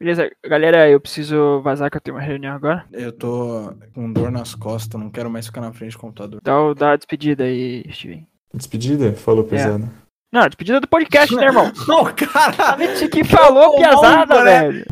Beleza, galera, eu preciso vazar que eu tenho uma reunião agora. Eu tô com dor nas costas, não quero mais ficar na frente do computador. Dá, o- dá a despedida aí, Steven. Despedida? Falou, É. pesado. Não, a despedida do podcast, né, irmão? Não, cara! A gente que falou, Tomou piazada, uma, né? velho.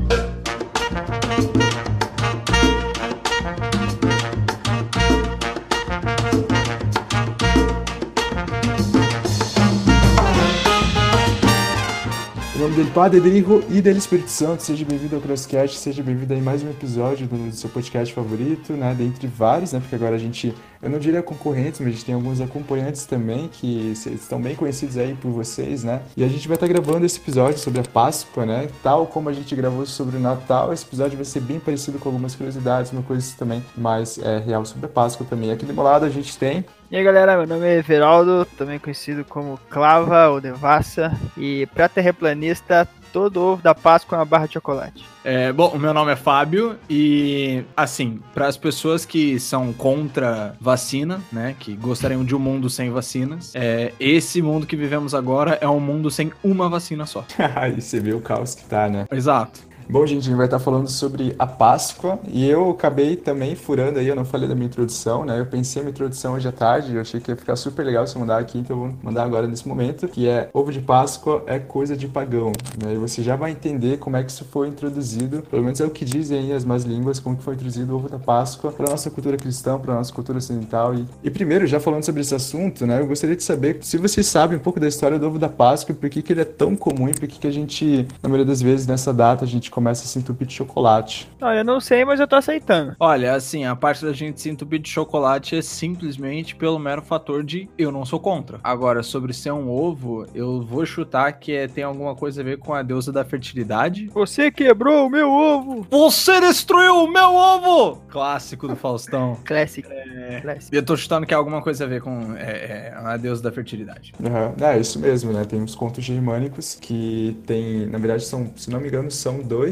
Dele, Padre Rodrigo e dele Espírito Santo, seja bem-vindo ao Crosscast, seja bem-vindo a mais um episódio do seu podcast favorito, né? Dentre vários, né? Porque agora a gente, eu não diria concorrentes, mas a gente tem alguns acompanhantes também que estão bem conhecidos aí por vocês, né? E a gente vai estar gravando esse episódio sobre a Páscoa, né? Tal como a gente gravou sobre o Natal, esse episódio vai ser bem parecido com algumas curiosidades, uma coisa também mais é, real sobre a Páscoa também. Aqui do meu lado a gente tem E aí, galera, meu nome é Everaldo, também conhecido como Clava ou Devassa. E pra terraplanista, todo ovo da Páscoa é uma barra de chocolate. É, bom, o meu nome é Fábio e, assim, para as pessoas que são contra vacina, né, que gostariam de um mundo sem vacinas, é, esse mundo que vivemos agora é um mundo sem uma vacina só. Aí você vê o caos que tá, né? Exato. Bom, gente, a gente vai estar falando sobre a Páscoa e eu acabei também furando aí, eu não falei da minha introdução, né? Eu pensei a minha introdução hoje à tarde, eu achei que ia ficar super legal se eu mandar aqui, então eu vou mandar agora nesse momento, que é ovo de Páscoa é coisa de pagão, né? E você já vai entender como é que isso foi introduzido, pelo menos é o que dizem aí as más línguas, como que foi introduzido o ovo da Páscoa para nossa cultura cristã, para nossa cultura ocidental. E, e primeiro, já falando sobre esse assunto, né? Eu gostaria de saber se vocês sabem um pouco da história do ovo da Páscoa por que, que ele é tão comum e por que, que a gente, na maioria das vezes, nessa data, a gente começa a se entupir de chocolate. Não, eu não sei, mas eu tô aceitando. Olha, assim, a parte da gente se entupir de chocolate é simplesmente pelo mero fator de eu não sou contra. Agora, sobre ser um ovo, eu vou chutar que é- tem alguma coisa a ver com a deusa da fertilidade. Você quebrou o meu ovo! Você destruiu o meu ovo! Clássico do Faustão. Classic. Classic. Eu tô chutando que é alguma coisa a ver com é, é, a deusa da fertilidade. Aham. É, isso mesmo, né? Tem uns contos germânicos que tem, na verdade, são, se não me engano, são dois.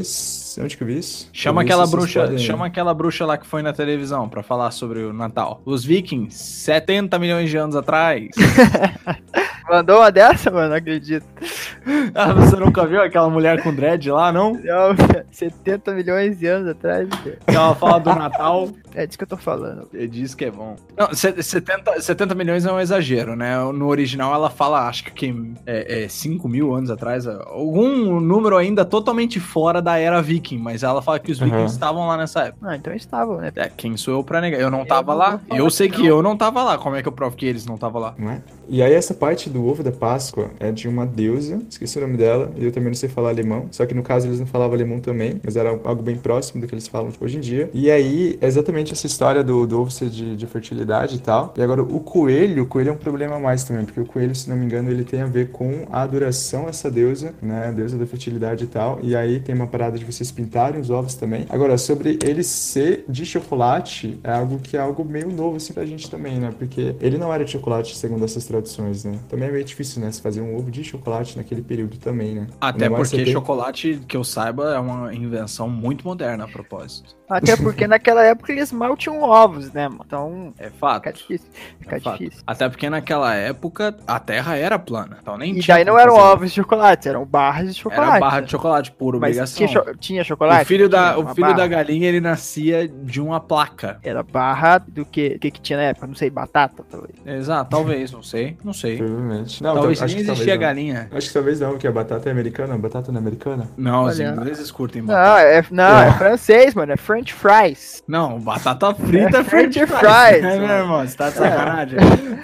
Onde que eu vi isso? Chama vi aquela bruxa, chama aquela bruxa lá que foi na televisão pra falar sobre o Natal. Os Vikings, 70 milhões de anos atrás. Mandou uma dessa, mano? Não acredito. ah, você nunca viu aquela mulher com dread lá, não? Não, 70 milhões de anos atrás. Que ela fala do Natal. É disso que eu tô falando. E diz que é bom. Não, se- 70, 70 milhões é um exagero, né? No original ela fala, acho que é, é 5 mil anos atrás, algum número ainda totalmente fora da era viking, mas ela fala que os Uhum. vikings estavam lá nessa época. Ah, então estavam, né? É, quem sou eu pra negar? Eu não Eu tava não lá. Eu sei que que não. eu não tava lá. Como é que eu provo que eles não estavam lá? Não é? E aí essa parte do ovo da Páscoa é de uma deusa, esqueci o nome dela, e eu também não sei falar alemão, só que no caso eles não falavam alemão também, mas era algo bem próximo do que eles falam hoje em dia. E aí é exatamente essa história do, do ovo ser de, de fertilidade e tal. E agora o coelho, o coelho é um problema a mais também, porque o coelho, se não me engano, ele tem a ver com a adoração a essa deusa, né, deusa da fertilidade e tal. E aí tem uma parada de vocês pintarem os ovos também. Agora, sobre ele ser de chocolate, é algo que é algo meio novo assim pra gente também, né? Porque ele não era de chocolate segundo essas tradições, né? Também é meio difícil, né? Se fazer um ovo de chocolate naquele período também, né? Até porque tem- chocolate, que eu saiba, é uma invenção muito moderna a propósito. Até porque naquela época eles mal tinham ovos, né, mano? Então É fato. fica difícil. Fica É fato. difícil. Até porque naquela época a Terra era plana. Então nem E tinha daí não eram fazer. ovos de chocolate, eram barras de chocolate. Era barra de chocolate por Mas obrigação. tinha, cho- tinha chocolate? O filho, da, o filho barra. da galinha, ele nascia de uma placa. Era barra do que? O que, que tinha na época? Não sei, batata, talvez. Exato, talvez, não sei, não sei. Provavelmente. Não, talvez então, nem existia talvez galinha. não. Acho que talvez não, porque a batata é americana, a batata não é americana. Não, os Olha. ingleses curtem Não, batata. é, não, é francês, mano. É French fries. Não, batata frita É é French French fries. fries, É, meu irmão, você tá de sacanagem.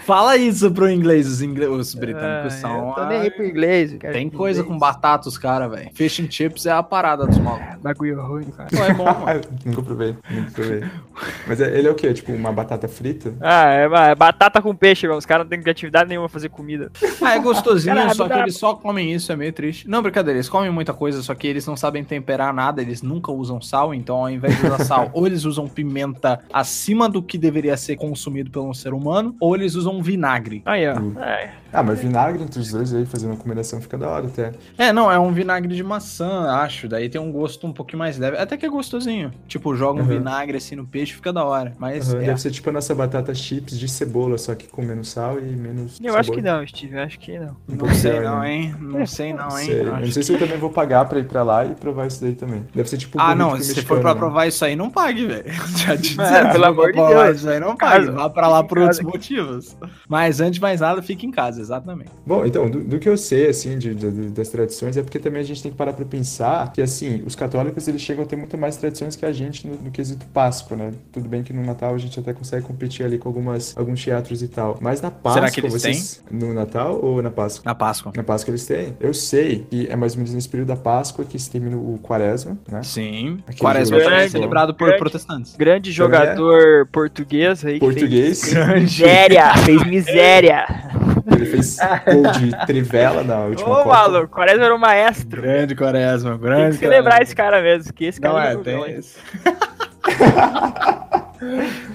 Fala isso pro inglês, os, ingle... os britânicos Ah, são... eu tô nem aí pro inglês. cara. Tem coisa com Inglês. batata os caras, velho. Fish and chips é a parada dos malucos. Bagulho ruim, cara. Pô, é bom, mano. Nunca provei, nunca provei. Mas é- ele é o quê? Tipo, uma batata frita? Ah, é, é batata com peixe, mano. Os caras não têm criatividade nenhuma pra fazer comida. Ah, é gostosinho, Caralho, só que dá- eles só comem isso, é meio triste. Não, brincadeira, eles comem muita coisa, só que eles não sabem temperar nada, eles nunca usam sal, então ao invés de usar sal, ou eles usam pimenta acima do que deveria ser consumido pelo ser humano, ou eles usam vinagre. Aí, ó. Hum. É. Ah, mas vinagre entre os dois aí, fazer uma combinação fica da hora até. É, não, é um vinagre de maçã, acho. Daí tem um gosto um pouquinho mais leve. Até que é gostosinho. Tipo, joga um Uhum. vinagre assim no peixe, fica da hora. Mas Aham, é, Deve ser tipo a nossa batata chips de cebola, só que com menos sal e menos menos. Eu acho que não, Steve, eu acho que não. Um Não sei pior, não, né? hein? Não sei não, hein? Sei. Eu não sei se eu também vou pagar pra ir pra lá e provar isso daí também. Deve ser tipo. Ah, não, se for pra né? provar isso aí, não pague, velho. Já te É, dizendo, pelo amor de Deus. Isso aí não pague. Vá pra lá por outros motivos. Mas antes de mais nada, fique em casa, exatamente. Bom, então, do, do que eu sei, assim, de, de- de- das tradições, é porque também a gente tem que parar pra pensar que, assim, os católicos, eles chegam a ter muito mais tradições que a gente no, no quesito Páscoa, né? Tudo bem que no Natal a gente até consegue competir ali com algumas, alguns teatros e tal. Mas na Páscoa, Será que eles vocês... No Natal ou na Páscoa? Na Páscoa. Na Páscoa eles têm. Eu sei que é mais ou menos nesse período da Páscoa que se termina o Quaresma, né? Sim. Aquele Quaresma jogo também é celebrado por grande. protestantes. Grande é? jogador português aí. que Português. Fez miséria, fez miséria. Ele fez gol de trivela na última Ô, Copa. maluco, Quaresma era um maestro. Grande Quaresma, Tem grande que celebrar Quaresma. esse cara mesmo, que esse cara Não é, jogou tem.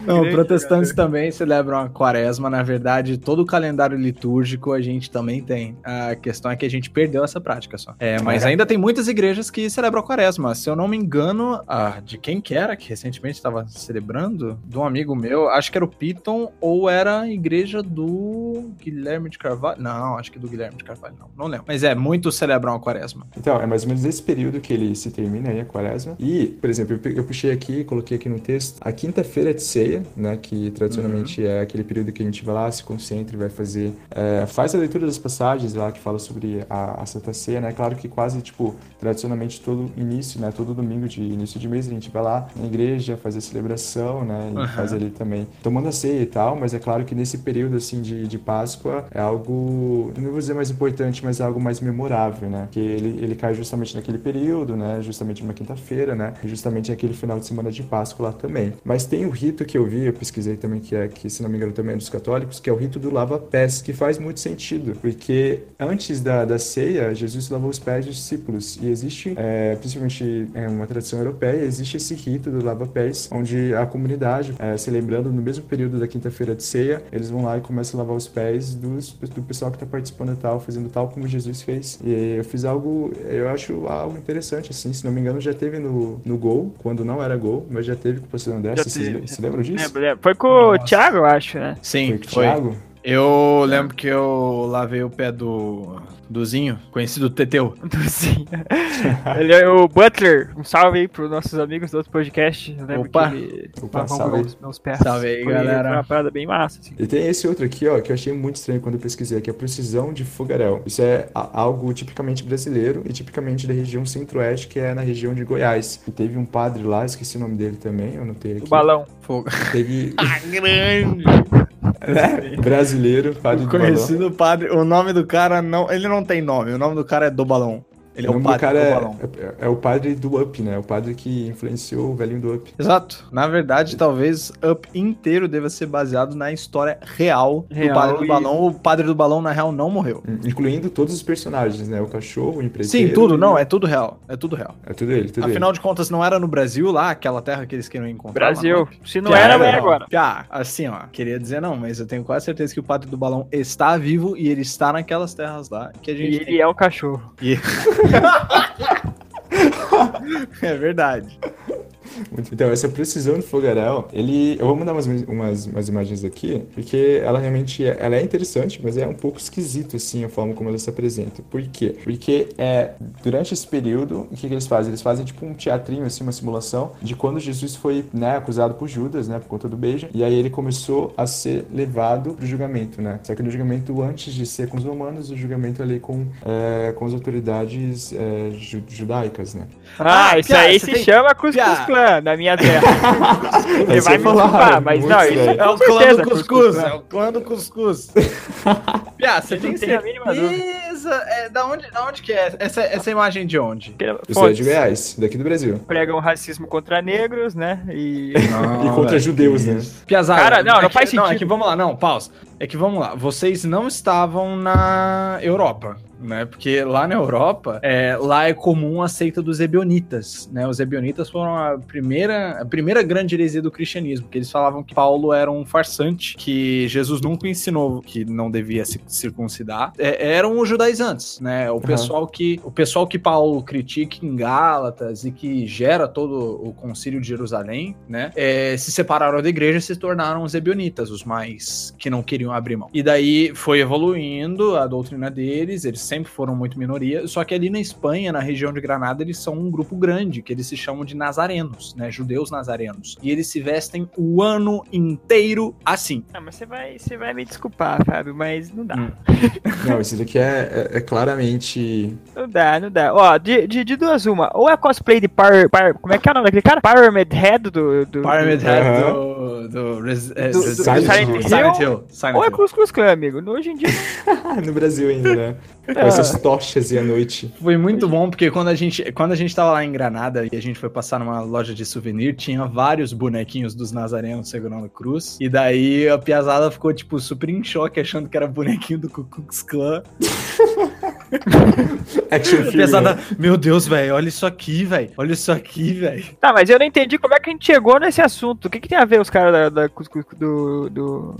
Não, Grande protestantes também celebram a quaresma. Na verdade, todo o calendário litúrgico a gente também tem. A questão é que a gente perdeu essa prática só. É, mas É. ainda tem muitas igrejas que celebram a quaresma. Se eu não me engano, a, de quem que era que recentemente estava celebrando? De um amigo meu, acho que era o Piton ou era a igreja do Guilherme de Carvalho. Não, acho que do Guilherme de Carvalho, não. Não lembro. Mas é, muitos celebram a quaresma. Então, é mais ou menos esse período que ele se termina aí, a quaresma. E, por exemplo, eu puxei aqui, coloquei aqui no texto, a quinta-feira de ceia, né, que tradicionalmente é aquele período que a gente vai lá, se concentra e vai fazer, é, faz a leitura das passagens lá que fala sobre a, a Santa Ceia, né, claro que quase, tipo, tradicionalmente todo início, né, todo domingo de início de mês a gente vai lá na igreja fazer a celebração, né, e Aham. faz ali também, tomando a ceia e tal, mas é claro que nesse período, assim, de, de Páscoa é algo, não vou dizer mais importante, mas é algo mais memorável, né, que ele, ele cai justamente naquele período, né, justamente numa quinta-feira, né, justamente aquele final de semana de Páscoa lá também. Mas tem o rito que eu vi, eu pesquisei também, que é, que se não me engano também é dos católicos, que é o rito do lava-pés, que faz muito sentido, porque antes da, da ceia, Jesus lavou os pés dos discípulos, e existe, é, principalmente em uma tradição europeia, existe esse rito do lava-pés, onde a comunidade, é, se lembrando, no mesmo período da quinta-feira de ceia, eles vão lá e começam a lavar os pés dos, do pessoal que está participando e tal, fazendo tal como Jesus fez. E eu fiz algo, eu acho algo interessante, assim, se não me engano, já teve no, no gol, quando não era gol, mas já teve com o Já vocês teve. le- se lembram disso? Lembro, lembro. Foi com o Nossa. Thiago, eu acho, né? Sim, Foi com o Thiago? Eu lembro que eu lavei o pé do Duzinho, conhecido Teteu. Sim. Ele é o Butler. Um salve aí pros nossos amigos do outro podcast. Eu lembro Opa. que Opa, salve aí. os meus pés. Salve aí, galera. Foi uma parada bem massa, assim. E tem esse outro aqui, ó, que eu achei muito estranho quando eu pesquisei, que é a precisão de fogaréu. Isso é algo tipicamente brasileiro e tipicamente da região centro-oeste, que é na região de Goiás. E teve um padre lá, esqueci o nome dele também, eu anotei aqui. O balão. Fogo. Teve Ah, grande! Né, brasileiro, padre O conhecido padre. O nome do cara não. Ele não tem nome. O nome do cara é do balão. Ele é o o do padre cara do é, balão. é, é o padre do Up, né? O padre que influenciou o velhinho do Up. Exato. Na verdade, talvez Up inteiro deva ser baseado na história real, do Real padre do e- balão. O padre do balão, na real, não morreu. Hum, Incluindo todos os personagens, né? O cachorro, o empreiteiro. Sim, tudo, e- não, é tudo real. É tudo real. É tudo ele, tudo Afinal de contas, não era no Brasil lá, aquela terra que eles queriam encontrar. Brasil. Se não Já era, não. agora. Ah, assim, ó, queria dizer não, mas eu tenho quase certeza que o padre do balão está vivo e ele está naquelas terras lá que a E gente ele é um cachorro. tem. é verdade. Muito- Então, essa precisão do fogaréu, ele... Eu vou mandar umas, umas, umas imagens aqui, porque ela realmente é, ela é interessante, mas é um pouco esquisito, assim, a forma como ela se apresenta. Por quê? Porque é, durante esse período, o que, que eles fazem? Eles fazem, tipo, um teatrinho, assim, uma simulação de quando Jesus foi, né, acusado por Judas, né, por conta do beijo, e aí ele começou a ser levado pro julgamento, né? Só que no julgamento, antes de ser com os romanos, o julgamento ali com, é, com as autoridades é, ju- judaicas, né? Ah, Ah, isso Pia, aí se tem- chama Cuscuz Pia. Clã, da minha terra. Você vai eu me desculpar, mas não, isso estranho. É o clã certeza do Cuscuz é o clã do cuscuz. Piá, você tem não certeza? É, da, onde, da onde que é? Essa, essa imagem de onde? Eu sou de Goiás, daqui do Brasil. pregam racismo contra negros, né? E E contra judeus, né? Piazada. Cara, não, não é que- faz Não, é sentido. que vamos lá, não, pausa. É que vamos lá. Vocês não estavam na Europa. Né? Porque lá na Europa, é, lá é comum a seita dos ebionitas, né? Os ebionitas foram a primeira, a primeira grande heresia do cristianismo, que eles falavam que Paulo era um farsante, que Jesus nunca ensinou que não devia se circuncidar. É, eram os judaizantes, né? O pessoal que o pessoal que Paulo critica em Gálatas e que gera todo o concílio de Jerusalém, né? É, se separaram da igreja e se tornaram os ebionitas, os mais que não queriam abrir mão. E daí foi evoluindo a doutrina deles, eles sempre foram muito minoria, só que ali na Espanha, na região de Granada, eles são um grupo grande, que eles se chamam de nazarenos, né? Judeus nazarenos. E eles se vestem o ano inteiro assim. Ah, mas você vai, você vai me desculpar, Fábio, mas não dá. Hum. Não, isso daqui é, é- é claramente. Não dá, não dá. Ó, de, de, de duas uma. Ou é cosplay de Power, Power- Como é que é o nome daquele cara? Pyramid Head do. do Pyramid do- Head do, do, Res- é, Do- do Silent Silent Hill. Hill. Silent Hill. Ou é. Cruz Cruz Clã, amigo. Hoje em dia. no Brasil ainda, né? Com essas tochas e à noite. Foi muito bom, porque quando a gente quando a gente tava lá em Granada e a gente foi passar numa loja de souvenir, tinha vários bonequinhos dos nazarenos segurando cruz. E daí a piazada ficou, tipo, super em choque, achando que era bonequinho do Ku Klux Klan. Action figure. piazada, meu Deus, velho, olha isso aqui, velho. Olha isso aqui, velho. Tá, mas eu não entendi como é que a gente chegou nesse assunto. O que, que tem a ver os caras da, da, do, do-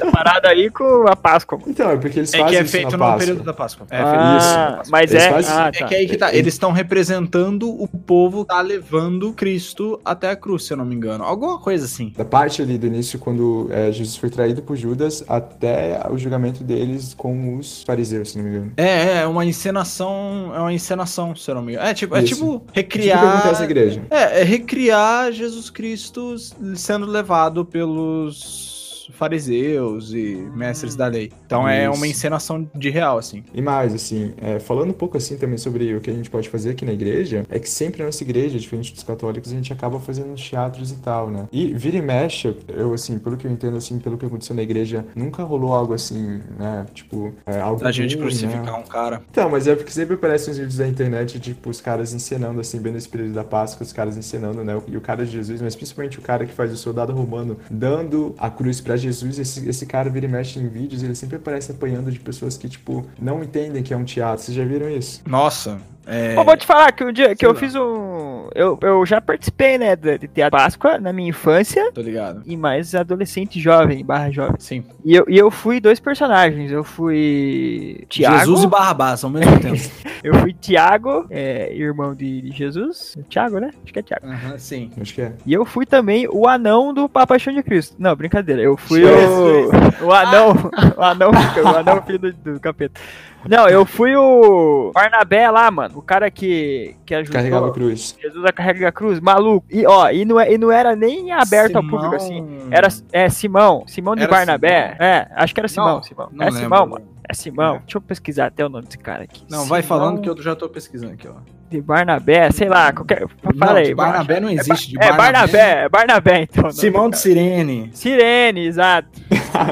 da parada aí com a Páscoa? mano? Então, é porque eles É fazem que é isso feito no período da Páscoa. É, ah, isso, mas Eles é. fazem- Ah, É tá. que aí que tá, eles estão representando o povo que tá levando Cristo até a cruz, se eu não me engano. Alguma coisa assim. Da parte ali do início, quando é, Jesus foi traído por Judas, até o julgamento deles com os fariseus, se não me engano. É, é uma encenação, é uma encenação, se eu não me engano. É tipo, é tipo que recriar. na igreja. É, é recriar Jesus Cristo sendo levado pelos fariseus e mestres da lei. Então é Isso. uma encenação de real, assim. E mais, assim, é, falando um pouco assim também sobre o que a gente pode fazer aqui na igreja, é que sempre na nossa igreja, diferente dos católicos, a gente acaba fazendo teatros e tal, né? E vira e mexe, eu, assim, pelo que eu entendo, assim, pelo que aconteceu na igreja, nunca rolou algo assim, né? Tipo, é, algo Da gente ruim, crucificar né? um cara. Então, mas é porque sempre aparecem uns vídeos da internet, tipo, os caras encenando, assim, bem nesse período da Páscoa, os caras encenando, né? E o cara de Jesus, mas principalmente o cara que faz o soldado romano dando a cruz pra Jesus, esse, esse cara vira e mexe em vídeos, ele sempre aparece apanhando de pessoas que, tipo, não entendem que é um teatro. Vocês já viram isso? Nossa, é. Pô, vou te falar que o dia que Sei eu lá. fiz um. Eu, eu já participei, né, de de Teatro Páscoa na minha infância Tô ligado. e mais adolescente jovem, barra jovem. Sim. E eu, e eu fui dois personagens. Eu fui Tiago. Jesus e Barrabás ao mesmo tempo. Eu fui Tiago, é, irmão de, de Jesus. Tiago, né? Acho que é Tiago. Aham, sim. Acho que é. E eu fui também o anão do Papaixão de Cristo. Não, brincadeira. Eu fui Jesus. o, o anão. O anão, o anão filho do, do capeta. Não, eu fui o Barnabé lá, mano. O cara que, que ajudou. Carregava a cruz. Jesus a carrega a cruz, maluco. E ó, e não, é- e não era nem aberto ao público assim. Era é Simão, Simão de Era Barnabé. Simão? É, acho que era Simão, Não, Simão. não é lembro. Simão, mano. É Simão. Deixa eu pesquisar até o nome desse cara aqui. Não, vai Simão falando que eu já tô pesquisando aqui, ó. de Barnabé, sei lá, qualquer. Fala aí. de Barnabé não existe. De É Barnabé, é Barnabé então. o nome Simão de. Sirene. Sirene, exato.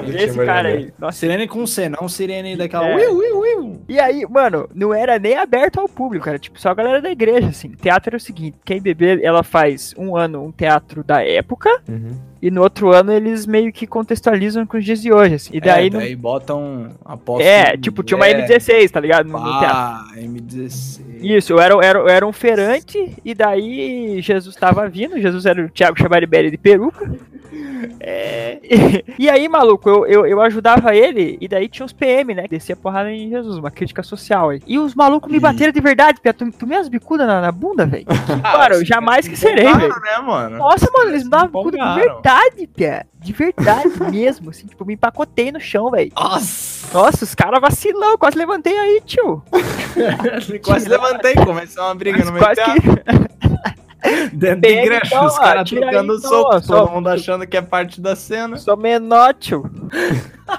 Não Esse cara aí. Nossa. Sirene com C, não Sirene daquela. É. Uiu, uiu, uiu. E aí, mano, não era nem aberto ao público, era tipo só a galera da igreja, assim. Teatro era o seguinte: quem beber, ela faz um ano um teatro da época, Uhum. e no outro ano eles meio que contextualizam com os dias de hoje, assim. E daí, é, não- daí botam apóstolo. É, tipo, tinha uma é, M16, tá ligado? No, no. Ah, M16. Isso, eu era, eu era, eu era um feirante, e daí Jesus tava vindo, Jesus era o Thiago Chavaribelli de peruca. É, e aí, maluco, eu, eu, eu ajudava ele, e daí tinha os PM, né? Que descia porrada em Jesus, uma crítica social aí. E os malucos me Ih. bateram de verdade, Pia. Tu, tu me as bicudas na, na bunda, velho? Cara, eu jamais esquecerei, velho. né, mano? Nossa, mano, eles me davam bicuda de verdade, Pia. De verdade mesmo, assim, tipo, me empacotei no chão, velho. Nossa! Nossa, os caras vacilão, quase levantei aí, tio. Quase levantei, começou uma briga no meio Quase que. Dentro de Pega, igreja, então, os caras trocando então, soco, ó, todo mundo achando que é parte da cena. Sou menor, tio.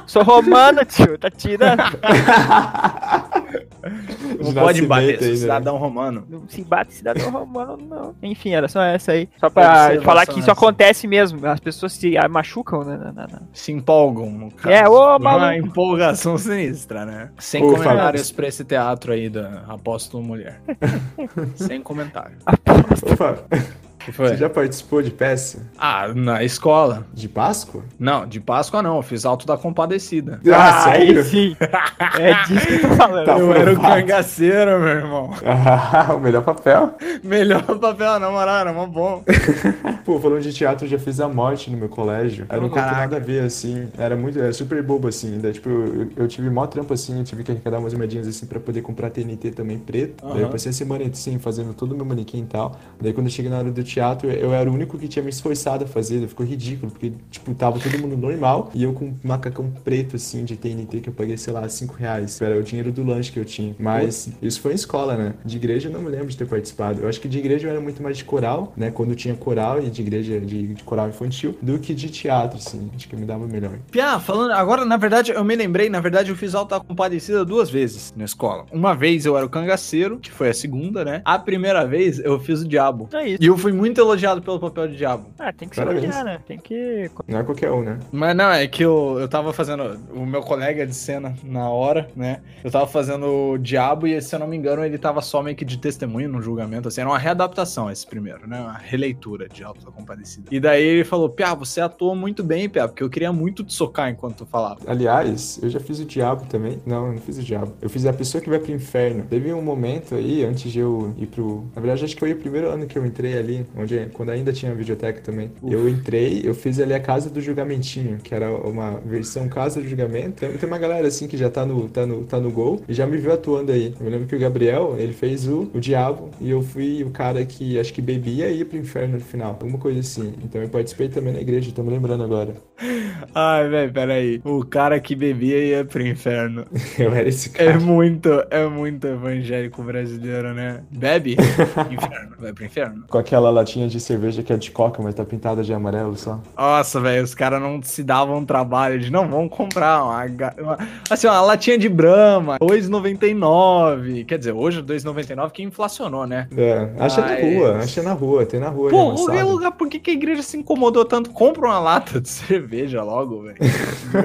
Sou romano, tio. Tá tirando. Não De pode bater, ainda, né? cidadão romano. Não se bate cidadão romano, não. Enfim, era só essa aí. Só pra falar que isso essa. acontece mesmo. As pessoas se ah, machucam, né? na- Se empolgam, no caso. É, ô, Uma maluco. empolgação sinistra, né? Sem Ô, comentários pra esse teatro aí da Apóstolo Mulher. Sem comentário. Opa, Que foi? Você já participou de peça? Ah, na escola. De Páscoa? Não, de Páscoa não. Eu fiz Alto da Compadecida. Ah, aí sério? sim. É disso que eu tô falando. Tá eu era o cangaceiro, meu irmão. Ah, o melhor papel. Melhor papel, na moral, era mó bom. Pô, falando de teatro, eu já fiz a morte no meu colégio. Era um Caraca. pouco nada a ver, assim. Era muito, era super bobo, assim. Daí, tipo, eu, eu tive mó trampo, assim. Eu tive que arrecadar umas moedinhas, assim, pra poder comprar TNT também preto. Daí eu passei a semana, assim, fazendo todo o meu manequim e tal. Daí, quando eu cheguei na hora do teatro, eu era o único que tinha me esforçado a fazer. Ficou ridículo, porque, tipo, tava todo mundo normal. E eu com um macacão preto, assim, de TNT, que eu paguei, sei lá, 5 reais. Era o dinheiro do lanche que eu tinha. Mas isso foi em escola, né? De igreja eu não me lembro de ter participado. Eu acho que de igreja eu era muito mais de coral, né? Quando tinha coral e de igreja de, de coral infantil, do que de teatro, assim. Acho que me dava melhor. Piá, falando. Agora, na verdade, eu me lembrei, na verdade, eu fiz Alto da Compadecida duas vezes na escola. Uma vez eu era o cangaceiro, que foi a segunda, né? A primeira vez eu fiz o diabo. É isso. E eu fui muito elogiado pelo papel de diabo. Ah, tem que se Parabéns. olhar, né? Tem que. Não é qualquer um, né? Mas não, é que eu, eu tava fazendo. O meu colega de cena na hora, né? Eu tava fazendo o Diabo e, se eu não me engano, ele tava só meio que de testemunho no julgamento. Assim, era uma readaptação esse primeiro, né? Uma releitura de Alto da Compadecida. E daí ele falou: Piá, você atuou muito bem, Piá, porque eu queria muito te socar enquanto tu falava. Aliás, eu já fiz o diabo também. Não, eu não fiz o diabo. Eu fiz a pessoa que vai pro inferno. Teve um momento aí, antes de eu ir pro. Na verdade, acho que foi o primeiro ano que eu entrei ali, onde quando ainda tinha videoteca também. Eu entrei, eu fiz ali a Casa do Julgamentinho, que era uma versão Casa do Julgamento. Tem, tem uma galera assim que já tá no, tá, no, tá no gol e já me viu atuando aí. Eu me lembro que o Gabriel, ele fez o, o diabo e eu fui o cara que acho que bebia e ia pro inferno no final. Alguma coisa assim. Então eu participei também na igreja, tô me lembrando agora. Ai, velho, peraí. O cara que bebia ia pro inferno. Eu era esse É cara. muito, é muito evangélico brasileiro, né? Bebe? Inferno. Vai pro inferno. Com aquela latinha de cerveja que é de coca, mas tá pintada de amarelo só. Nossa, velho, os caras não se davam trabalho de não, vamos comprar uma, uma- assim, uma latinha de Brahma, 2,99. Quer dizer, hoje 2,99 que inflacionou, né? É, acha Mas- na rua, acha na rua, tem na rua. Pô, lugar, por que, que a igreja se incomodou tanto? Compra uma lata de cerveja logo, velho.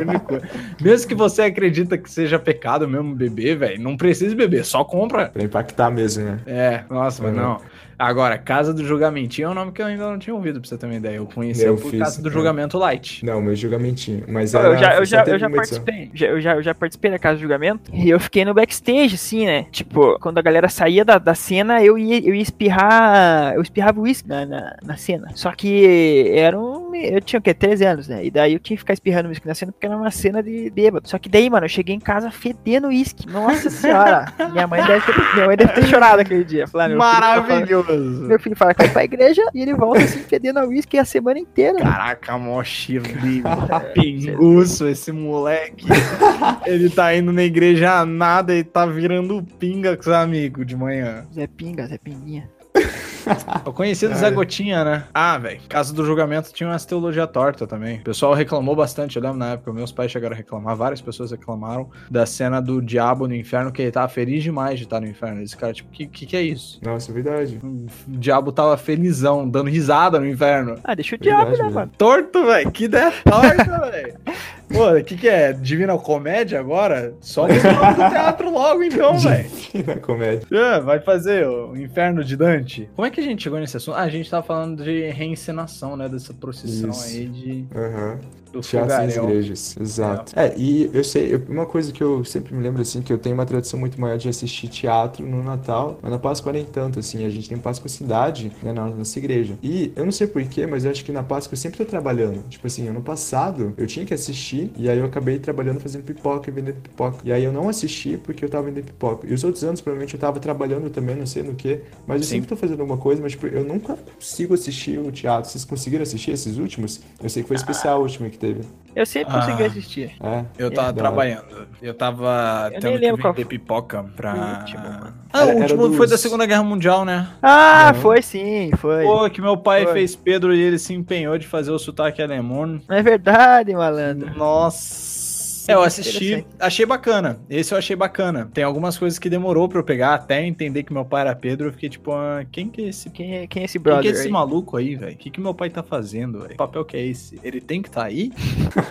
Único- Mesmo que você acredita que seja pecado mesmo beber, velho, não precisa beber, só compra. Pra impactar mesmo, né? É, nossa, mas Uhum. não. Agora, Casa do Julgamentinho é um nome que eu ainda não tinha ouvido, pra você ter uma ideia. Eu conhecia Eu por fiz, Casa do é. Julgamento Light. Não, meu julgamentinho. Mas Eu era, já, eu já, eu já uma edição. participei. Já- eu, já, eu já participei da casa de julgamento. E eu fiquei no backstage, assim, né? Tipo, quando a galera saía da, da cena, eu ia, eu ia espirrar. Eu espirrava uísque na, na, na cena. Só que era um. Eu tinha o quê? 13 anos, né? E daí eu tinha que ficar espirrando uísque na cena porque era uma cena de bêbado. Só que daí, mano, eu cheguei em casa fedendo uísque. Nossa senhora! minha, mãe deve ter, minha mãe deve ter chorado aquele dia. Filho tá falando- Maravilhoso! Meu filho fala que vai pra igreja e ele volta assim, fedendo a uísque a semana inteira. Caraca, mó pinguço esse moleque. Ele tá indo na igreja a nada e tá virando pinga com os amigos de manhã. Zé Pinga, Zé Pinguinha. Eu conheci do Zé Gotinha, né? Ah, velho. Casa do julgamento tinha umas teologia torta também. O pessoal reclamou bastante, eu lembro na época, meus pais chegaram a reclamar, várias pessoas reclamaram da cena do diabo no inferno, que ele tava feliz demais de estar no inferno. Esse cara, tipo, que, que que é isso? Nossa, é verdade. O diabo tava felizão, dando risada no inferno. Ah, deixa o Verdade, diabo, né, mano? Torto, velho. Que ideia torta, velho. Pô, o que que é? Divina Comédia agora? Só no do teatro logo, então, velho. Na comédia. É, vai fazer o Inferno de Dante. Como é que a gente chegou nesse assunto? Ah, a gente tava falando de reencenação, né? Dessa procissão Isso. aí de, Aham. do Teatro nas igrejas, exato. É. e eu sei, eu- uma coisa que eu sempre me lembro, assim, que eu tenho uma tradição muito maior de assistir teatro no Natal, mas na Páscoa nem tanto, assim, a gente tem Páscoa Cidade, né, na nossa igreja. E eu não sei porquê, mas eu acho que na Páscoa eu sempre tô trabalhando. Tipo assim, ano passado eu tinha que assistir, e aí eu acabei trabalhando fazendo pipoca e vendendo pipoca. E aí eu não assisti porque eu tava vendendo pipoca. E os outros anos, provavelmente, eu tava trabalhando também, não sei no que, mas eu Sim. sempre tô fazendo alguma coisa, mas tipo, eu nunca consigo assistir o teatro. Vocês conseguiram assistir esses últimos? Eu sei que foi especial o último que teve. Eu sempre Ah. consegui assistir. É. Eu tava É, trabalhando. Eu tava Eu tendo que vender pipoca pra... o último, mano. Ah, Era- o era último foi dos- da Segunda Guerra Mundial, né? Ah, Não. foi sim, foi. Pô, que meu pai Foi. fez Pedro e ele se empenhou de fazer o sotaque alemão. Não é verdade, malandro. Nossa. É, eu assisti, achei bacana. Esse eu achei bacana. Tem algumas coisas que demorou pra eu pegar até entender que meu pai era Pedro. Eu fiquei tipo, ah, quem que é esse Quem é, quem é esse Quem que brother é esse aí? maluco aí, velho? O que, que meu pai tá fazendo, velho? Que papel que é esse? Ele tem que tá aí?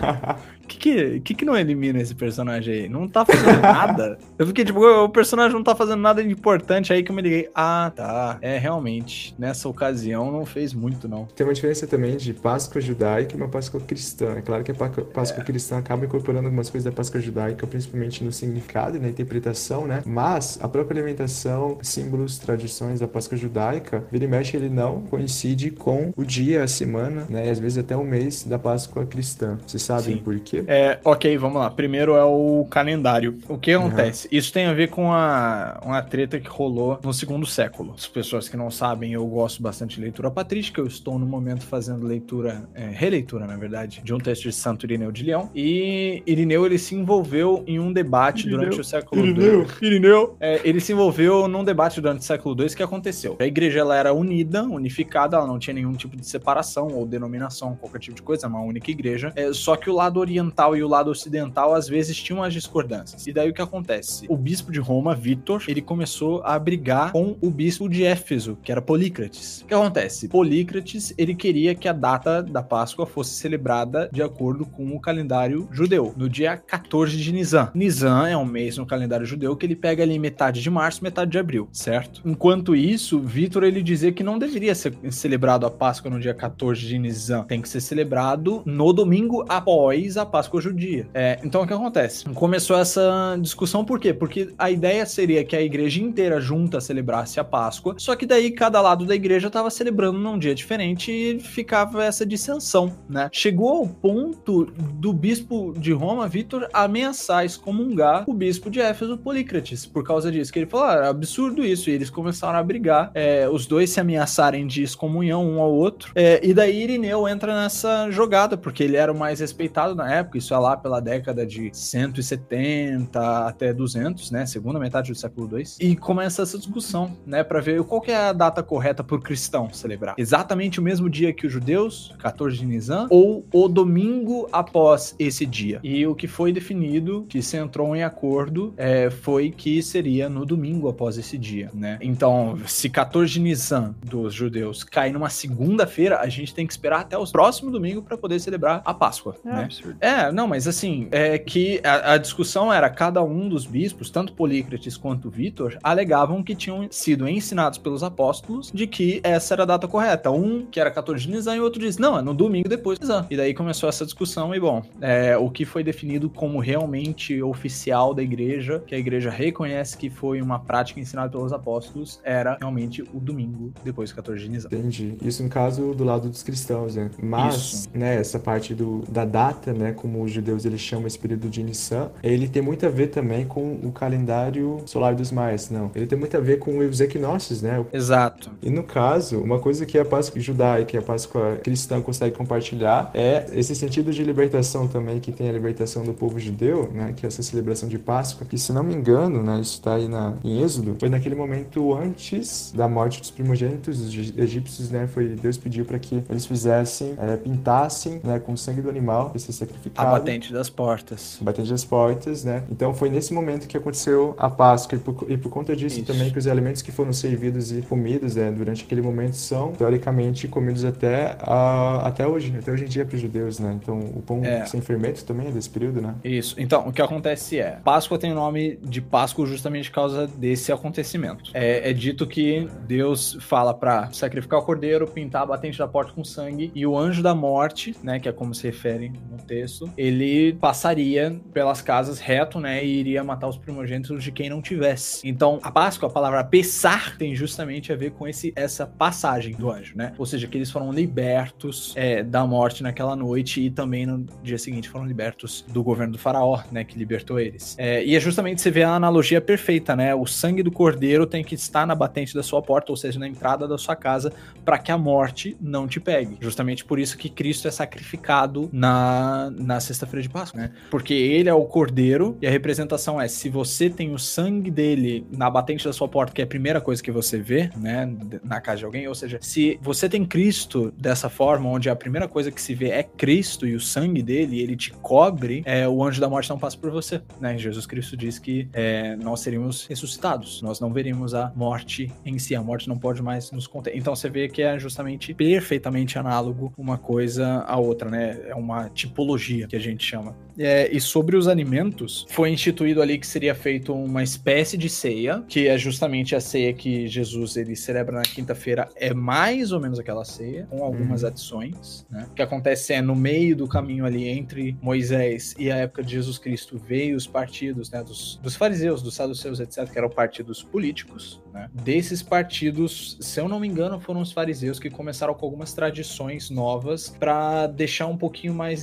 O que, que, que que não elimina esse personagem aí? Não tá fazendo nada? Eu fiquei tipo, o personagem não tá fazendo nada de importante aí que eu me liguei. Ah, tá. É, realmente, nessa ocasião não fez muito, não. Tem uma diferença também de Páscoa judaica e uma Páscoa cristã. É claro que a Páscoa é. cristã acaba incorporando algumas coisas da Páscoa judaica, principalmente no significado e na interpretação, né? Mas a própria alimentação, símbolos, tradições da Páscoa judaica, vira e mexe, ele não coincide com o dia, a semana, né? E às vezes até o mês da Páscoa cristã. Vocês sabem por quê? É, ok, vamos lá. Primeiro é o calendário. O que acontece? Uhum. Isso tem a ver com a, uma treta que rolou no segundo século. As pessoas que não sabem, eu gosto bastante de leitura patrística. Eu estou no momento fazendo leitura, é, releitura, na verdade, de um texto de Santo Irineu de Leão. E Irineu, ele se envolveu em um debate Irineu. durante o século II. Irineu. É, ele se envolveu num debate durante o século II que aconteceu. A igreja ela era unida, unificada, ela não tinha nenhum tipo de separação ou denominação, qualquer tipo de coisa, é uma única igreja. É, só que o lado oriental e o lado ocidental às vezes tinham as discordâncias. E daí o que acontece? O bispo de Roma, Vítor, ele começou a brigar com o bispo de Éfeso, que era Polícrates. O que acontece? Polícrates, ele queria que a data da Páscoa fosse celebrada de acordo com o calendário judeu, no dia 14 de Nisan. Nisan é um mês no calendário judeu que ele pega ali metade de março, metade de abril, certo? Enquanto isso, Vítor ele dizia que não deveria ser celebrado a Páscoa no dia 14 de Nisan, tem que ser celebrado no domingo após a Páscoa judia. É, então o que acontece? Começou essa discussão por quê? Porque a ideia seria que a igreja inteira junta celebrasse a Páscoa, só que daí cada lado da igreja estava celebrando num dia diferente e ficava essa dissensão, né? Chegou ao ponto do bispo de Roma, Vítor, ameaçar excomungar o bispo de Éfeso, Polícrates, por causa disso, que ele falou, ah, absurdo isso, e eles começaram a brigar, é, os dois se ameaçarem de excomunhão um ao outro, é, e daí Irineu entra nessa jogada, porque ele era o mais respeitado na época, isso é lá pela década de 170 até 200, né, segunda metade do século II, e começa essa discussão, né, para ver qual que é a data correta para o cristão celebrar. Exatamente o mesmo dia que os judeus, 14 de Nisan, ou o domingo após esse dia. E o que foi definido, que se entrou em acordo, é, foi que seria no domingo após esse dia, né? Então, se 14 de Nisan dos judeus cai numa segunda-feira, a gente tem que esperar até o próximo domingo para poder celebrar a Páscoa, é né? Absurdo. É, não, mas assim, é que a, a, discussão era cada um dos bispos, tanto Polícrates quanto Vítor, alegavam que tinham sido ensinados pelos apóstolos de que essa era a data correta. Um que era 14 de Nisan e o outro diz, não, é no domingo depois de Nisan. E daí começou essa discussão e, bom, é, o que foi definido como realmente oficial da igreja, que a igreja reconhece que foi uma prática ensinada pelos apóstolos, era realmente o domingo depois do 14 de Nisan. Entendi. Isso no caso do lado dos cristãos, né? Mas, Isso. né, essa parte do, da data, né, como os judeus eles chamam esse período de Nissan, ele tem muito a ver também com o calendário solar dos maias, não. Ele tem muito a ver com os equinócios, né? Exato. E no caso, uma coisa que a Páscoa judaica e a Páscoa cristã conseguem compartilhar é esse sentido de libertação também que tem a libertação do povo judeu, né, que é essa celebração de Páscoa, que se não me engano, né, isso está aí na, em Êxodo, foi naquele momento antes da morte dos primogênitos, os egípcios, né, foi Deus pediu para que eles fizessem, é, pintassem, né, com o sangue do animal, esse A batente das portas. A batente das portas, né. Então foi nesse momento que aconteceu a Páscoa e por, e por conta disso isso. também que os alimentos que foram servidos e comidos, né, durante aquele momento são teoricamente comidos até a, até hoje, até hoje em dia para os judeus, né. Então o pão é. sem fermento também é desse período, né? Isso. Então, o que acontece é, Páscoa tem o nome de Páscoa justamente por causa desse acontecimento. É, é dito que Deus fala para sacrificar o cordeiro, pintar a batente da porta com sangue, e o anjo da morte, né, que é como se refere no texto, ele passaria pelas casas reto, né, e iria matar os primogênitos de quem não tivesse. Então, a Páscoa, a palavra pesar, tem justamente a ver com esse, essa passagem do anjo, né? Ou seja, que eles foram libertos é, da morte naquela noite e também no dia seguinte foram libertos do governo do faraó, né, que libertou eles. É, e é justamente você vê a analogia perfeita, né? O sangue do cordeiro tem que estar na batente da sua porta, ou seja, na entrada da sua casa, para que a morte não te pegue. Justamente por isso que Cristo é sacrificado na, na sexta-feira de Páscoa, né? Porque ele é o cordeiro e a representação é se você tem o sangue dele na batente da sua porta, que é a primeira coisa que você vê, né, na casa de alguém, ou seja, se você tem Cristo dessa forma, onde a primeira coisa que se vê é Cristo e o sangue dele, ele te cobre, é, o anjo da morte não passa por você, né? Jesus Cristo diz que é, nós seríamos ressuscitados, nós não veríamos a morte em si, a morte não pode mais nos conter. Então você vê que é justamente perfeitamente análogo uma coisa à outra, né? É uma tipologia que a gente chama. É, e sobre os alimentos, foi instituído ali que seria feito uma espécie de ceia, que é justamente a ceia que Jesus ele celebra na quinta-feira, é mais ou menos aquela ceia, com algumas Uhum. adições, né? O que acontece é no meio do caminho ali entre Moisés e a época de Jesus Cristo veio os partidos, né, dos, dos fariseus, dos saduceus, etc, que eram partidos políticos, né? Desses partidos, se eu não me engano, foram os fariseus que começaram com algumas tradições novas para deixar um pouquinho mais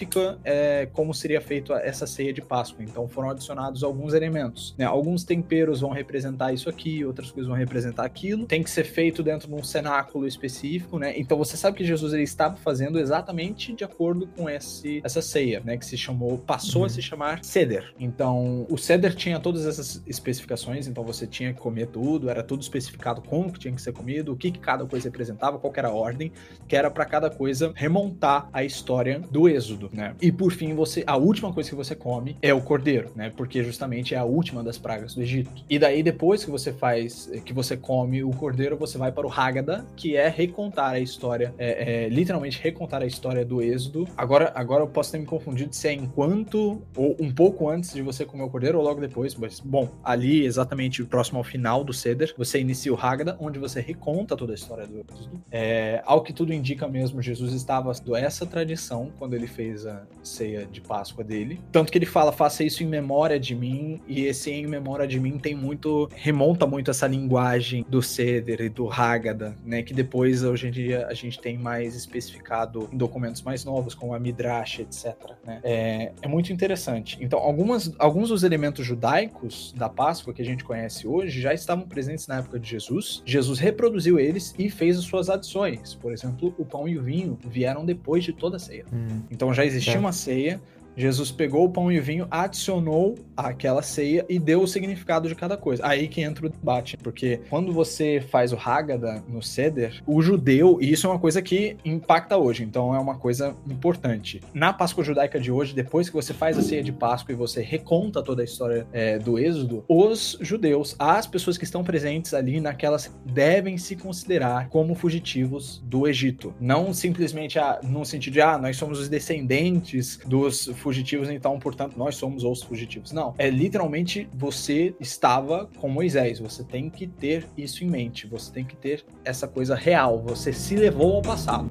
específica é, como seria feito essa ceia de Páscoa. Então foram adicionados alguns elementos, né? Alguns temperos vão representar isso aqui, outras coisas vão representar aquilo. Tem que ser feito dentro de um cenáculo específico, né? Então você sabe que Jesus ele estava fazendo exatamente de acordo com esse, essa ceia, né? Que se chamou, passou a Uhum. se chamar Seder. Então o Seder tinha todas essas especificações, então você tinha que comer tudo, era tudo especificado como que tinha que ser comido, o que, que cada coisa representava, qual era a ordem, que era para cada coisa remontar a história do Êxodo, né? E por fim, você a última coisa que você come é o cordeiro, né? Porque justamente é a última das pragas do Egito. E daí depois que você faz, que você come o cordeiro, você vai para o Haggadah, que é recontar a história, é, é, literalmente recontar a história do Êxodo. Agora, agora eu posso ter me confundido se é enquanto ou um pouco antes de você comer o cordeiro ou logo depois, mas bom, ali exatamente próximo ao final do Seder, você inicia o Haggadah, onde você reconta toda a história do Êxodo. É, ao que tudo indica mesmo, Jesus estava essa tradição quando ele fez a ceia de Páscoa dele. Tanto que ele fala, faça isso em memória de mim, e esse em memória de mim tem muito, remonta muito essa linguagem do Seder e do Haggadah, né, que depois, hoje em dia, a gente tem mais especificado em documentos mais novos, como a Midrash, etc. né. É, é muito interessante. Então, algumas, alguns dos elementos judaicos da Páscoa que a gente conhece hoje já estavam presentes na época de Jesus. Jesus reproduziu eles e fez as suas adições. Por exemplo, o pão e o vinho vieram depois de toda a ceia. Hum. Então já existia É. uma ceia. Jesus pegou o pão e o vinho, adicionou àquela ceia e deu o significado de cada coisa. Aí que entra o debate, porque quando você faz o Haggadah no Seder, o judeu, e isso é uma coisa que impacta hoje, então é uma coisa importante. Na Páscoa judaica de hoje, depois que você faz a ceia de Páscoa e você reconta toda a história é, do Êxodo, os judeus, as pessoas que estão presentes ali naquelas, devem se considerar como fugitivos do Egito. Não simplesmente ah, no sentido de, ah, nós somos os descendentes dos fugitivos, então, portanto, nós somos os fugitivos. Não, é literalmente você estava com Moisés. Você tem que ter isso em mente. Você tem que ter essa coisa real. Você se levou ao passado.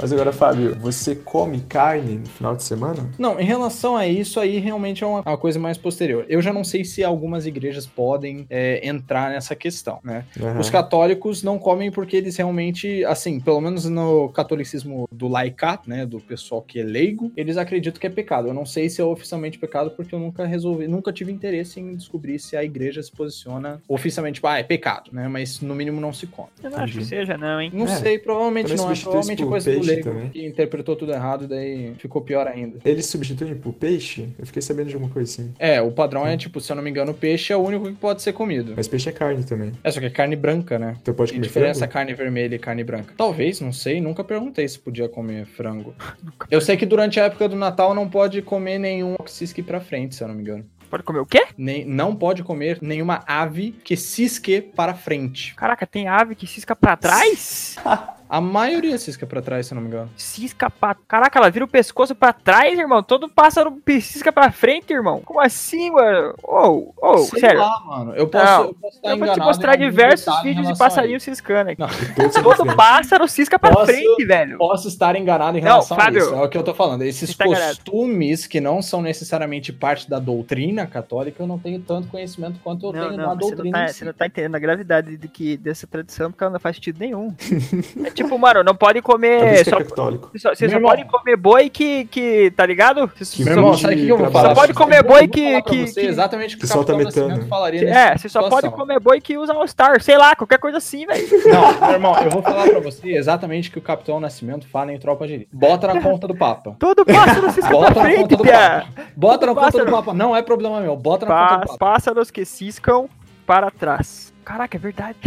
Mas agora, Fábio, você come carne no final de semana? Não, em relação a isso aí, realmente é uma, uma coisa mais posterior. Eu já não sei se algumas igrejas podem é, entrar nessa questão, né? Aham. Os católicos não comem porque eles realmente, assim, pelo menos no catolicismo do laicat, né, do pessoal que é leigo, eles acreditam que é pecado. Eu não sei se é oficialmente pecado porque eu nunca resolvi, nunca tive interesse em descobrir se a igreja se posiciona oficialmente, tipo, ah, é pecado, né, mas no mínimo não se come. Eu não acho que seja, não, hein? Não É, sei, provavelmente não, é provavelmente por coisa do peixe leigo também. que interpretou tudo errado e daí ficou pior ainda. Eles substituem por peixe? Eu fiquei sabendo de alguma coisa assim. É, o padrão é, tipo, se eu não me engano, o peixe é o único que pode ser comido. Mas peixe é carne também. É, só que é carne branca, né? Então pode comer diferença frango? carne vermelha e carne branca? Talvez, não sei, nunca perguntei se podia comer frango. Eu sei que durante a época do Natal não pode comer nenhum cisque pra frente, se eu não me engano. Pode comer o quê? Nem, não pode comer nenhuma ave que cisque para frente. Caraca, tem ave que cisca pra trás? A maioria cisca pra trás, se eu não me engano. Cisca pra... Caraca, ela vira o pescoço pra trás, irmão. Todo pássaro cisca pra frente, irmão. Como assim, mano? Ô, ô, Sei sério. lá, mano. Eu posso, Não, eu posso estar Eu vou te mostrar diversos vídeos de passarinho ciscando aqui. Não, Todo pássaro cisca pra Posso- frente, velho. Posso estar enganado em Não, relação Fábio, a isso. É o que eu tô falando. Esses tá costumes que não são necessariamente parte da doutrina católica, eu não tenho tanto conhecimento quanto eu Não, tenho não, na você não, doutrina. tá, si. você não tá entendendo a gravidade de que, dessa tradição, porque ela não faz sentido nenhum. é tipo, mano, não pode É comer. Só, é católico. você só, você só pode comer boi que, que. Tá ligado? Você Que só- Meu irmão, sabe o que, eu vou falar? Só pode comer boi que- que- você que- exatamente o que que o solta Capitão metano. Nascimento falaria É, você só pode comer boi que usa All-Star, sei lá, qualquer coisa assim, velho. Não, meu irmão, eu vou falar pra você exatamente o que o Capitão Nascimento fala em Tropa de Elite. Bota na conta do Papa. Todo pássaro cisca Bota na frente, conta do. Papa. Bota na conta do. Papa. Não é problema meu. Bota na conta do Papa. Pássaros que ciscam para trás. Caraca, é verdade.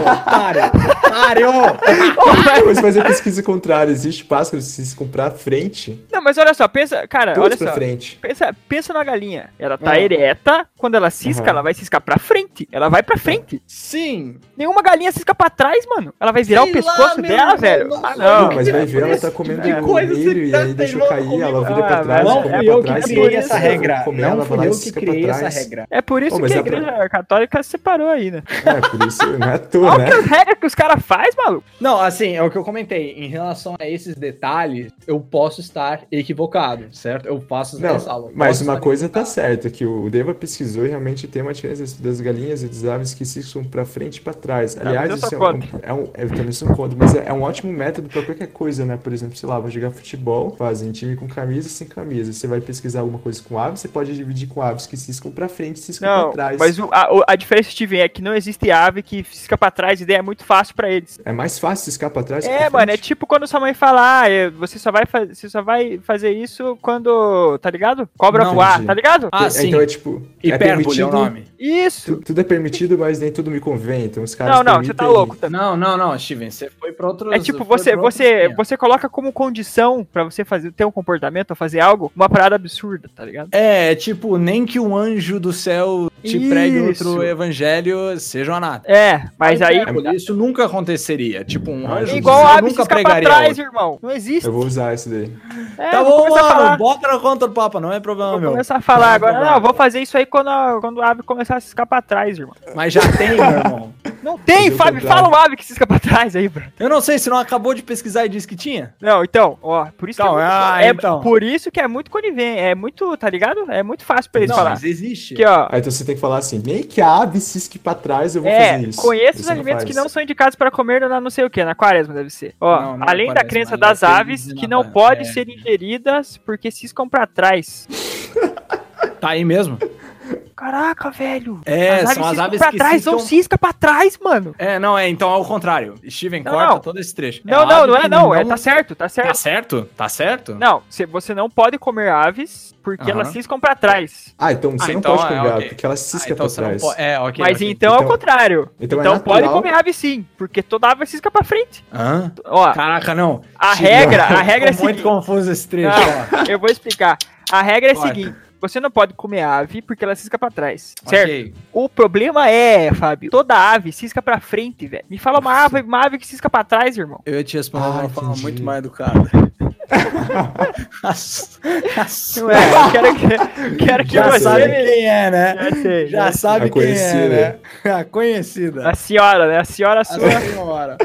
Otário. Otário. Mas fazer pesquisa contrária. Existe pássaro se comprar frente? Não, mas olha só, pensa, cara, Todos olha pra só. frente. Pensa, pensa na galinha. Ela tá Ah. ereta, quando ela cisca, Aham. ela vai ciscar pra frente. Ela vai pra frente. Sim. Nenhuma galinha cisca pra trás, mano. Ela vai virar Sei o pescoço lá, dela, velho. não Ah, não. Não, mas vai ver, ela tá comendo que coisa milho e tá aí deixou teimando cair, ela vira pra Ah, trás, Não fui eu que criei essa regra. Não fui eu que criei essa regra. É por isso que a igreja católica separou aí, né? É, por isso não é à toa, Olha né? que as regras que os caras fazem, maluco. Não, assim, é o que eu comentei. Em relação a esses detalhes, eu posso estar equivocado, certo? Eu faço Não, ressalva. mas Posso uma coisa tá equivocado. certa, que o Deva pesquisou e realmente tem uma diferença das galinhas e das aves que ciscam pra frente e pra trás. Aliás, isso é um, é um- eu também sou contra, mas é, é um ótimo método pra qualquer coisa, né? Por exemplo, sei lá, vou jogar futebol, fazem time com camisa e sem camisa. Você vai pesquisar alguma coisa com aves, você pode dividir com aves que ciscam pra frente e ciscam Não, pra trás. mas o- a, a diferença, Steven, é que não existe ave que cisca pra trás e daí é muito fácil pra eles. É mais fácil ciscar pra trás que É, pra mano, é tipo quando sua mãe fala, ah, é, você só vai, você só vai fazer isso quando, tá ligado? Cobra Não, voar, entendi. tá ligado? Ah, É, sim. Então é tipo. é Hipérbole é o permitido- nome. Isso. tu- Tudo é permitido, mas nem tudo me convém. Então os caras. Não, não, você tá louco também. Não, não, não, Steven, você foi pra outro. É tipo, você, você, você coloca como condição pra você fazer, ter um comportamento ou fazer algo, uma parada absurda, tá ligado? É, tipo, nem que um anjo do céu te pregue Isso. outro evangelho seja uma nada. É, mas aí. Isso nunca aconteceria. Tipo, um anjo É igual a nunca cisca pra pregaria trás, irmão. Não existe. Eu vou usar esse daí. É, Tá vou bom, mano, bota na conta do Papa, não é problema Vou meu. começar a falar Não é agora. Não, eu vou fazer isso aí quando a, quando a ave começar a ciscar pra trás, irmão. Mas já tem, meu irmão. Não tem, o Fábio. Fala uma ave que cisca pra trás aí, bro. Eu não sei, se não acabou de pesquisar e disse que tinha. Não, então, ó, por isso Então, que é, muito, ah, é então. por isso que é muito conivente, é muito, tá ligado? É muito fácil pra eles não, falar. mas existe. Aqui, ó. Aí então você tem que falar assim, bem que a ave cisque pra trás, eu vou É, fazer isso. conheça os alimentos que não são indicados para comer na não sei o que, na quaresma deve ser. Ó, Não, não além da crença das é aves que não podem é. ser ingeridas porque ciscam pra trás. Tá aí mesmo? Caraca, velho. É, são ciscam as aves pra que trás, não ciscam- cisca pra trás, mano. É, não, é, então é o contrário. Steven, Não, corta não. todo esse trecho. Não, a não, não é que não, é tá certo, tá certo. Tá certo? Tá certo? Não, cê- você não pode comer aves porque Aham. elas ciscam pra trás. Ah, então você Ah, não então, pode é, comer ok. ave, porque ela Ah, cisca então pra não trás. pode. É, ok. Mas ok. então, é Então- o contrário. então Então, é pode comer ave sim, porque toda ave cisca pra frente. Hã? Ó, Caraca, não. a regra, a regra é a Ficou muito seguinte. confuso esse trecho. ó. Não, eu vou explicar. A regra é a seguinte: você não pode comer ave porque ela cisca pra trás, certo? Ok. O problema é, Fábio, toda ave cisca pra frente, velho. Me fala uma ave, uma ave que cisca pra trás, irmão. Eu ia te responder de Ah, uma forma entendi. muito mais educada. É, eu quero que, quero que Já você sabe quem é, né? Já sei, Já já sabe A quem é, conhecida. né? A conhecida. A senhora, né? A senhora A sua. senhora.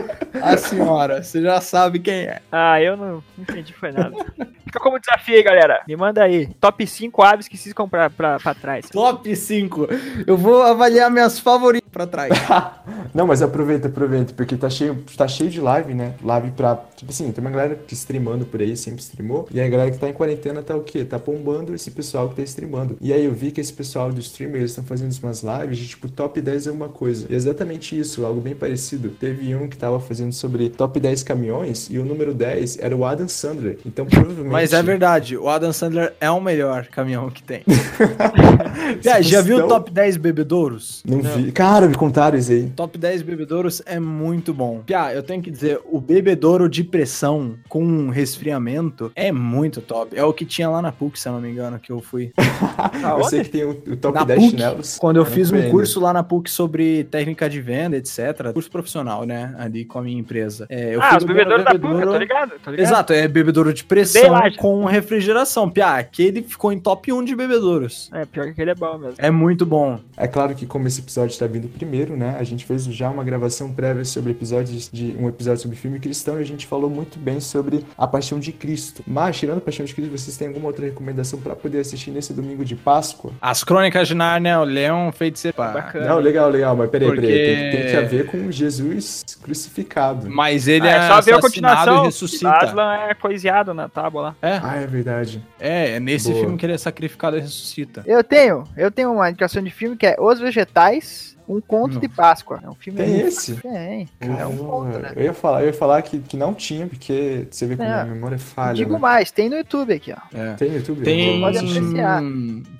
A senhora. Você já sabe quem é. Ah, eu não, não entendi, foi nada. Fica como desafio aí, galera. Me manda aí. Top 5 aves que ciscam pra, pra, pra trás. Top 5. Eu vou avaliar minhas favoritas pra trás. Não, mas aproveita, aproveita, porque tá cheio, tá cheio de live, né? Live pra. Tipo assim, tem uma galera que streamando por aí, sempre streamou. E a galera que tá em quarentena tá o quê? Tá bombando esse pessoal que tá streamando. E aí eu vi que esse pessoal do streamer, eles estão fazendo umas lives de tipo top 10 alguma coisa. E é exatamente isso, algo bem parecido. Teve um que tava fazendo sobre top 10 caminhões e o número 10 era o Adam Sandler. Então provavelmente. Mas é verdade, o Adam Sandler é o melhor caminhão que tem. Já, já viu o top 10 bebedouros? Não, vi. Cara, me contaram isso aí. Top 10 bebedouros é muito bom. Piá, eu tenho que dizer, o bebedouro de pressão com resfriamento é muito top. É o que tinha lá na PUC, se eu não me engano, que eu fui. Eu sei que tem o, o top Na 10 PUC, chinelos. quando eu fiz um ainda. curso lá na PUC sobre técnica de venda, etc. Curso profissional, né? Ali com a minha empresa. É, eu ah, fui os no bebedouros da bebedouro- PUC, tô ligado, tô ligado. Exato, é bebedouro de pressão com refrigeração. Piá, aquele ficou em top 1 de bebedouros. É, pior que aquele é bom mesmo. É muito bom. É claro que como esse episódio está vindo primeiro, né? A gente fez já uma gravação prévia sobre episódios de um episódio sobre filme cristão e a gente falou muito bem sobre a Paixão de Cristo. Mas tirando Paixão de Cristo, vocês têm alguma outra recomendação para poder assistir nesse domingo de Páscoa? As Crônicas de Nárnia, o Leão Feiticeiro. Pá. Bacana. Não, legal, legal, mas peraí, Porque- peraí, tem, tem que haver com Jesus crucificado. Mas ele Ah, é, é só ver a continuação. e ressuscita. Aslan é coiseado na tábua lá. É, Ah, é verdade. é, é nesse Boa. filme que ele é sacrificado e ressuscita. Eu tenho, eu tenho uma indicação de filme que é Os Vegetais. Um Conto de Páscoa. É um filme Tem esse? Tem. É um conto, né? Eu ia falar, eu ia falar que, que não tinha, porque você vê É. a memória falha. Digo né? mais, tem no YouTube aqui, ó. É. Tem no YouTube? Tem, Pode apreciar.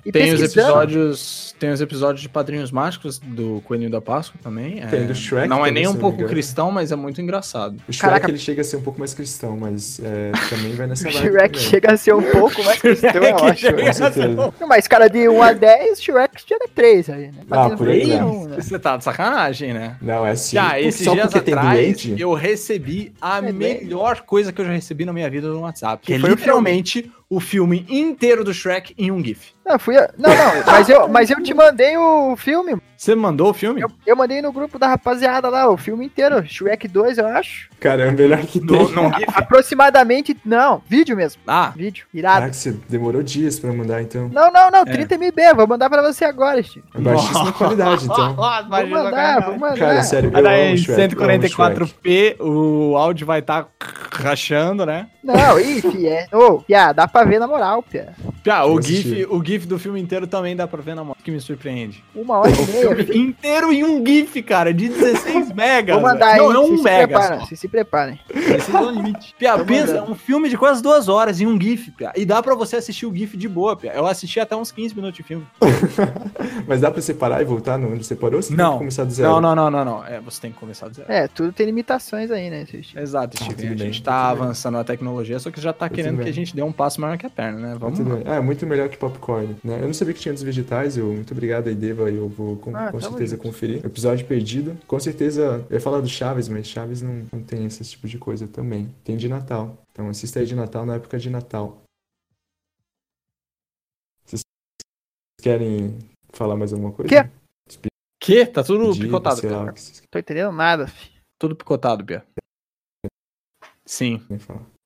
E tem os episódios, tem os episódios de Padrinhos Mágicos do Coelhinho da Páscoa também. Tem é, do Shrek Não é nem um não pouco cristão, mas é muito engraçado. O Shrek Caraca. ele chega a ser um pouco mais cristão, mas é, também vai nessa O vibe Shrek também. chega a ser um pouco mais cristão, eu acho. Com certeza. Não, Mas cara de 1 a 10, Shrek chega 3 aí, né? Ah, por aí, né? né? Você tá de sacanagem, né? Não, é assim. Já, esses só dias atrás, eu recebi a É bem- melhor coisa que eu já recebi na minha vida no WhatsApp. Que Que é foi literalmente o filme inteiro do Shrek em um GIF. Não, fui a- não, não, mas eu, mas eu te mandei o filme. Você mandou o filme? Eu, eu mandei no grupo da rapaziada lá, o filme inteiro. Shrek 2, eu acho. Cara, é o melhor que tem. Num GIF? Aproximadamente. Não, vídeo mesmo. Ah, Vídeo. Irado. Caraca, você demorou dias pra mandar, então. Não, não, não, 30 MB. Vou mandar pra você agora, Steve. É baixíssima qualidade, então. Vou mandar, vou mandar. Cara, sério, eu daí amo em Shrek, eu amo Shrek. 144p, o áudio vai estar rachando, né? Não, ih, fi, é. Ô, Pia, dá pra ver na moral, Pia. Ah, o Vou GIF, o GIF do filme inteiro também dá pra ver na mão, que me surpreende. Uma hora e O meia. filme inteiro em um GIF, cara, de 16 megas. Vou mandar aí. Não, é um se mega preparem, só. vocês se preparem. Esse é o limite. Pia, Tô pensa, mandando. um filme de quase duas horas em um GIF, Pia. E dá pra você assistir o GIF de boa, Pia. Eu assisti até uns 15 minutos de filme. Mas dá pra separar e voltar no onde você parou? Você tem Não. que começar do zero? Não, não, não, não, não. É, você tem que começar do zero. É, tudo tem limitações aí, né? Exato, Ah, Steven. tudo a gente tá bem. avançando na tecnologia, só que já tá Tudo querendo bem. que a gente dê um passo maior que a perna, né? Vamos Muito. É, muito melhor que popcorn, né? Eu não sabia que tinha dos vegetais, eu, muito obrigado aí, Deva, eu vou com, Ah, com certeza junto. conferir. Episódio perdido, com certeza, eu ia falar do Chaves, mas Chaves não, não tem esse tipo de coisa também. Tem de Natal, então assista aí de Natal na época de Natal. Vocês querem falar mais alguma coisa? Quê? Que? Tá tudo picotado, Pia. lá, que vocês Tô entendendo nada, fi. Tudo picotado, Pia. Sim.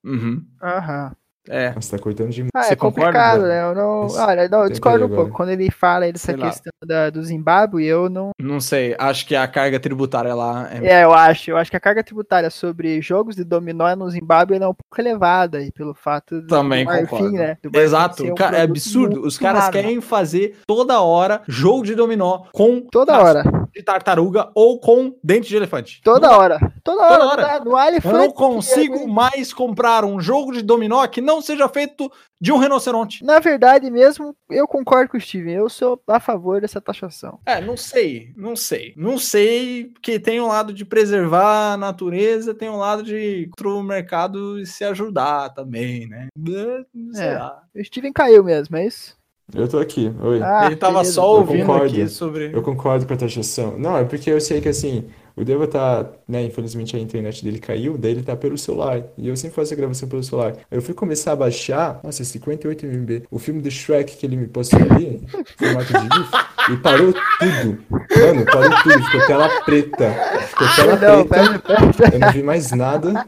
Uhum. Aham. É. Nossa, tá cortando demais. Ah, Você é concorda, complicado, Bruno? né? Eu não. Esse- Olha, não, eu discordo um pouco. Quando ele fala aí dessa Sei questão da, do Zimbábue, eu não. Não sei. Acho que a carga tributária lá é. É, eu acho. Eu acho que a carga tributária sobre jogos de dominó no Zimbábue é um pouco elevada aí, pelo fato do, Também do Marfim, concordo. né? Do Exato, um cara, é absurdo. Os caras raro. querem fazer toda hora jogo de dominó com Toda traço hora. De tartaruga ou com dente de elefante. Toda Não- hora. Toda hora. hora. Há Eu não que consigo é- mais comprar um jogo de dominó que não seja feito de um rinoceronte. Na verdade mesmo, eu concordo com o Steven. Eu sou a favor dessa taxação. É, não sei, não sei. Não sei, porque tem um lado de preservar a natureza, tem um lado de o mercado se ajudar também, né? Não sei É. lá. O Steven caiu mesmo, é isso? Eu tô aqui, oi. Ah, Ele tava beleza. só Eu ouvindo concordo. aqui sobre. Eu concordo com a taxação. Não, é porque eu sei que assim, o Deva tá, né, infelizmente a internet dele caiu, daí ele tá pelo celular. E eu sempre faço a gravação pelo celular. Aí eu fui começar a baixar, nossa, 58 MB, o filme do Shrek que ele me postou ali, em formato de GIF, e parou tudo. Mano, parou tudo, ficou tela preta. Ficou tela Não, preta, pera, pera. eu não vi mais nada.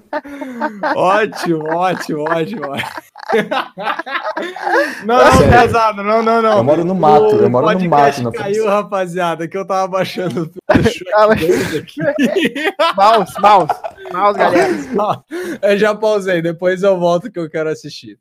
Ótimo, ótimo, ótimo. não, não, Sério. pesado, não, não, não. Eu moro no mato, eu moro no mato na caiu, rapaziada, que eu tava baixando o filme do Shrek mas- 2 aqui. Mouse, mouse. Mouse, galera. eu já pausei, depois eu volto que eu quero assistir.